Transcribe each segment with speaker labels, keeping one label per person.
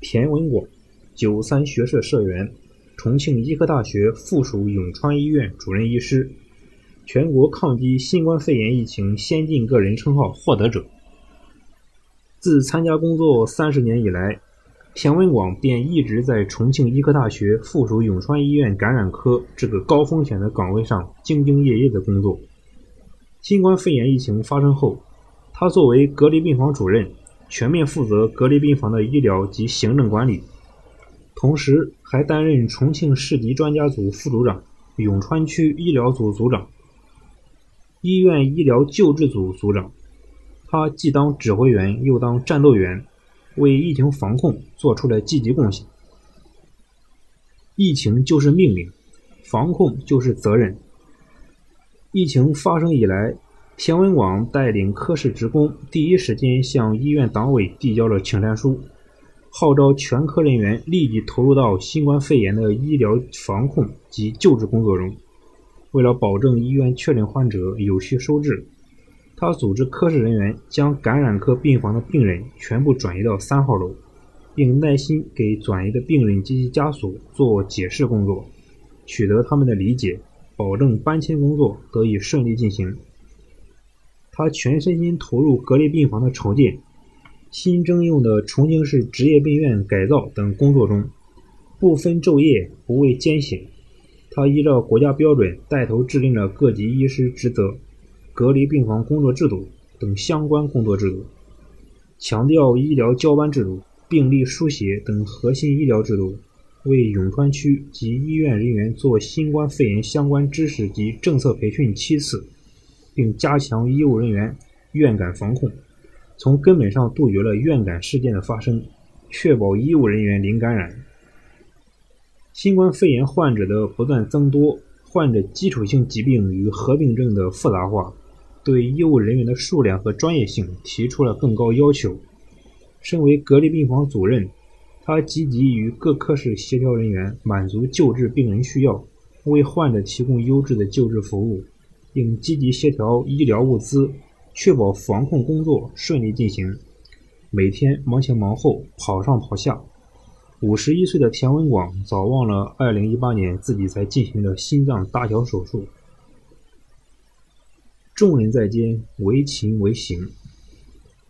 Speaker 1: 田文广，九三学社社员，重庆医科大学附属永川医院主任医师，全国抗击新冠肺炎疫情先进个人称号获得者。自参加工作三十年以来，田文广便一直在重庆医科大学附属永川医院感染科这个高风险的岗位上兢兢业业的工作。新冠肺炎疫情发生后，他作为隔离病房主任。全面负责隔离病房的医疗及行政管理，同时还担任重庆市级专家组副组长、永川区医疗组组长、医院医疗救治组组长。他既当指挥员，又当战斗员，为疫情防控做出了积极贡献。疫情就是命令，防控就是责任。疫情发生以来。田文广带领科室职工，第一时间向医院党委递交了请战书，号召全科人员立即投入到新冠肺炎的医疗防控及救治工作中。为了保证医院确诊患者有序收治，他组织科室人员将感染科病房的病人全部转移到三号楼，并耐心给转移的病人及其家属做解释工作，取得他们的理解，保证搬迁工作得以顺利进行。他全身心投入隔离病房的筹建、新征用的重庆市职业病院改造等工作中，不分昼夜，不畏艰险。他依照国家标准，带头制定了各级医师职责、隔离病房工作制度等相关工作制度，强调医疗交班制度、病历书写等核心医疗制度，为永川区及医院人员做新冠肺炎相关知识及政策培训七次。并加强医务人员院感防控，从根本上杜绝了院感事件的发生，确保医务人员零感染。新冠肺炎患者的不断增多，患者基础性疾病与合并症的复杂化，对医务人员的数量和专业性提出了更高要求。身为隔离病房主任，他积极与各科室协调人员，满足救治病人需要，为患者提供优质的救治服务。并积极协调医疗物资，确保防控工作顺利进行。每天忙前忙后，跑上跑下。五十一岁的田文广早忘了二零一八年自己才进行的心脏搭桥手术。众人在肩，为勤为行。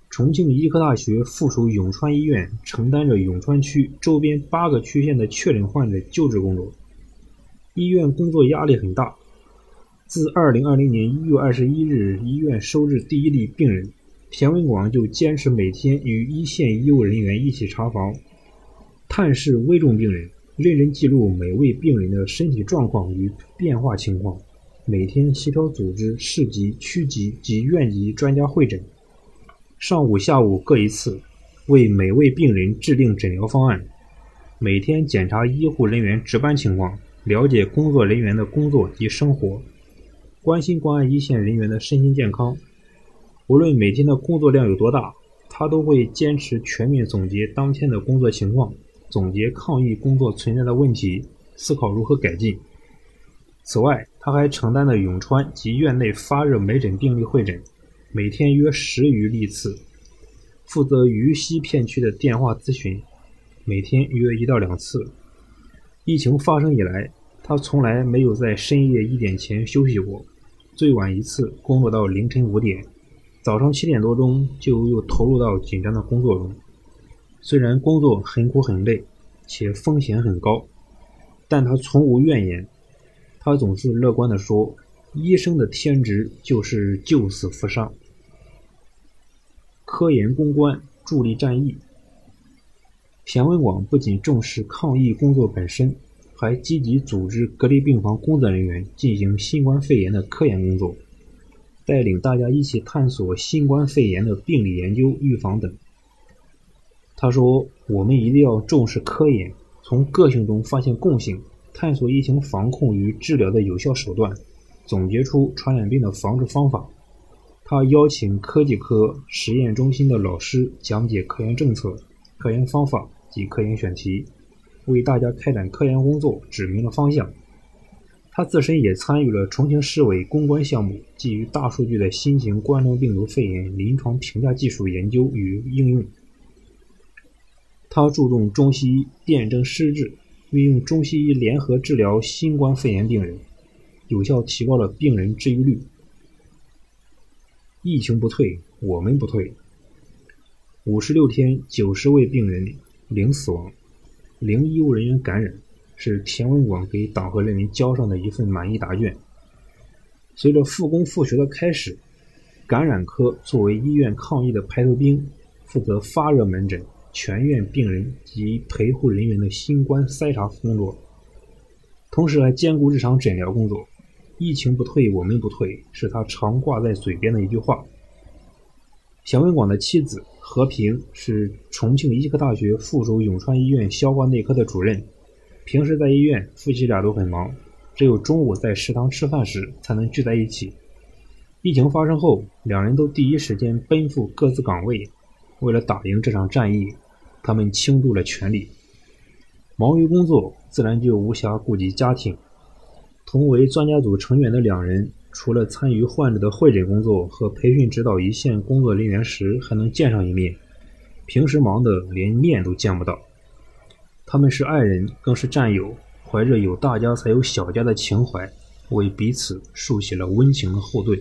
Speaker 1: 重庆医科大学附属永川医院承担着永川区周边八个区县的确诊患者救治工作，医院工作压力很大。自2020年1月21日医院收治第一例病人，田文广就坚持每天与一线医务人员一起查房、探视危重病人，认真记录每位病人的身体状况与变化情况，每天协调组织市级、区级及院级专家会诊，上午、下午各一次，为每位病人制定诊疗方案，每天检查医护人员值班情况，了解工作人员的工作及生活。关心关爱一线人员的身心健康，无论每天的工作量有多大，他都会坚持全面总结当天的工作情况，总结抗疫工作存在的问题，思考如何改进。此外，他还承担了永川及院内发热门诊病例会诊，每天约十余例次，负责渝西片区的电话咨询，每天约一到两次。疫情发生以来，他从来没有在深夜一点前休息过。最晚一次工作到凌晨五点，早上七点多钟就又投入到紧张的工作中。虽然工作很苦很累，且风险很高，但他从无怨言。他总是乐观地说：“医生的天职就是救死扶伤，科研攻关，助力战役。”田文广不仅重视抗疫工作本身。还积极组织隔离病房工作人员进行新冠肺炎的科研工作，带领大家一起探索新冠肺炎的病理研究、预防等。他说：“我们一定要重视科研，从个性中发现共性，探索疫情防控与治疗的有效手段，总结出传染病的防治方法。”他邀请科技科实验中心的老师讲解科研政策、科研方法及科研选题。为大家开展科研工作指明了方向。他自身也参与了重庆市委攻关项目基于大数据的新型冠状病毒肺炎临床评价技术研究与应用。他。注重中西医辨证施治，运用中西医联合治疗新冠肺炎病人，有效提高了病人治愈率。疫情不退，我们不退。五十六天，九十位病人零死亡，零医务人员感染，是田文广给党和人民交上的一份满意答卷。随着复工复学的开始，感染科作为医院抗疫的排头兵，负责发热门诊、全院病人及陪护人员的新冠筛查工作，同时还兼顾日常诊疗工作。疫情不退，我们不退，是他常挂在嘴边的一句话。蒋文广的妻子何平是重庆医科大学附属永川医院消化内科的主任，平时在医院，夫妻俩都很忙，只有中午在食堂吃饭时才能聚在一起。疫情发生后，两人都第一时间奔赴各自岗位，为了打赢这场战役，他们倾注了全力。忙于工作，自然就无暇顾及家庭。同为专家组成员的两人，除了参与患者的会诊工作和培训指导一线工作人员时还能见上一面，平时忙得连面都见不到。他们是爱人，更是战友，怀着有大家才有小家的情怀，为彼此竖起了温情的后盾。